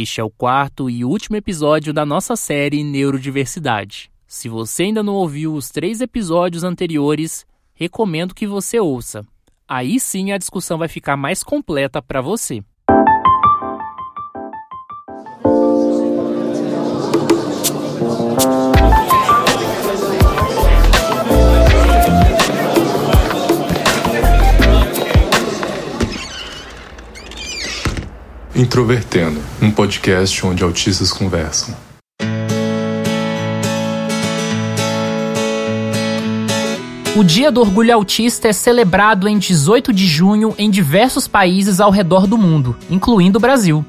Este é o quarto e último episódio da nossa série Neurodiversidade. Se você ainda não ouviu os três episódios anteriores, recomendo que você ouça. Aí sim a discussão vai ficar mais completa para você. Introvertendo, um podcast onde autistas conversam. O Dia do Orgulho Autista é celebrado em 18 de junho em diversos países ao redor do mundo, incluindo o Brasil.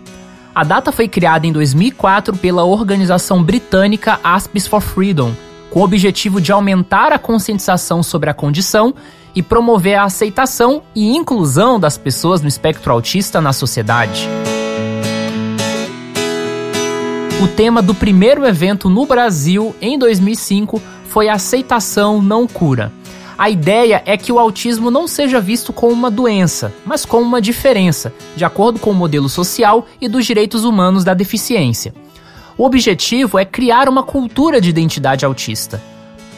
A data foi criada em 2004 pela organização britânica Aspis for Freedom, com o objetivo de aumentar a conscientização sobre a condição e promover a aceitação e inclusão das pessoas no espectro autista na sociedade. O tema do primeiro evento no Brasil em 2005 foi aceitação não cura. A ideia é que o autismo não seja visto como uma doença, mas como uma diferença, de acordo com o modelo social e dos direitos humanos da deficiência. O objetivo é criar uma cultura de identidade autista.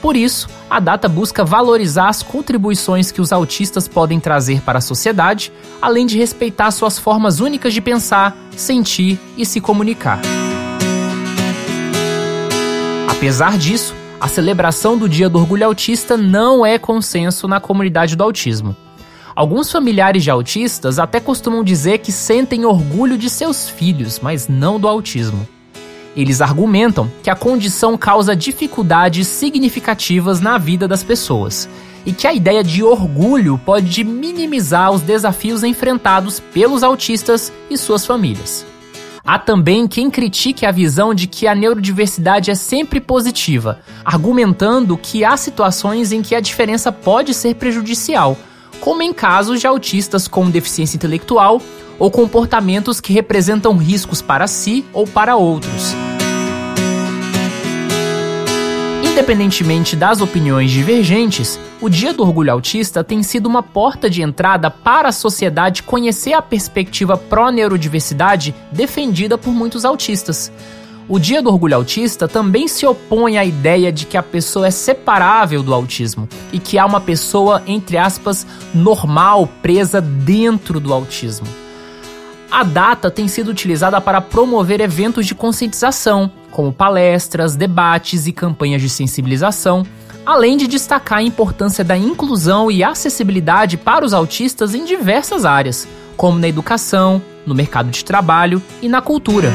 Por isso, a data busca valorizar as contribuições que os autistas podem trazer para a sociedade, além de respeitar suas formas únicas de pensar, sentir e se comunicar. Apesar disso, a celebração do Dia do Orgulho Autista não é consenso na comunidade do autismo. Alguns familiares de autistas até costumam dizer que sentem orgulho de seus filhos, mas não do autismo. Eles argumentam que a condição causa dificuldades significativas na vida das pessoas e que a ideia de orgulho pode minimizar os desafios enfrentados pelos autistas e suas famílias. Há também quem critique a visão de que a neurodiversidade é sempre positiva, argumentando que há situações em que a diferença pode ser prejudicial, como em casos de autistas com deficiência intelectual ou comportamentos que representam riscos para si ou para outros. Independentemente das opiniões divergentes, o Dia do Orgulho Autista tem sido uma porta de entrada para a sociedade conhecer a perspectiva pró-neurodiversidade defendida por muitos autistas. O Dia do Orgulho Autista também se opõe à ideia de que a pessoa é separável do autismo e que há uma pessoa, entre aspas, normal presa dentro do autismo. A data tem sido utilizada para promover eventos de conscientização, como palestras, debates e campanhas de sensibilização, além de destacar a importância da inclusão e acessibilidade para os autistas em diversas áreas, como na educação, no mercado de trabalho e na cultura.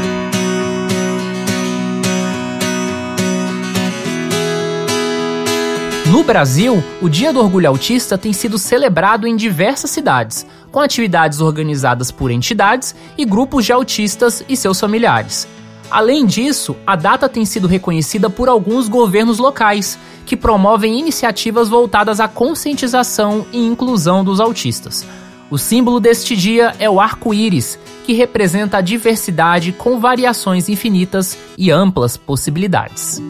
No Brasil, o Dia do Orgulho Autista tem sido celebrado em diversas cidades, com atividades organizadas por entidades e grupos de autistas e seus familiares. Além disso, a data tem sido reconhecida por alguns governos locais, que promovem iniciativas voltadas à conscientização e inclusão dos autistas. O símbolo deste dia é o arco-íris, que representa a diversidade com variações infinitas e amplas possibilidades.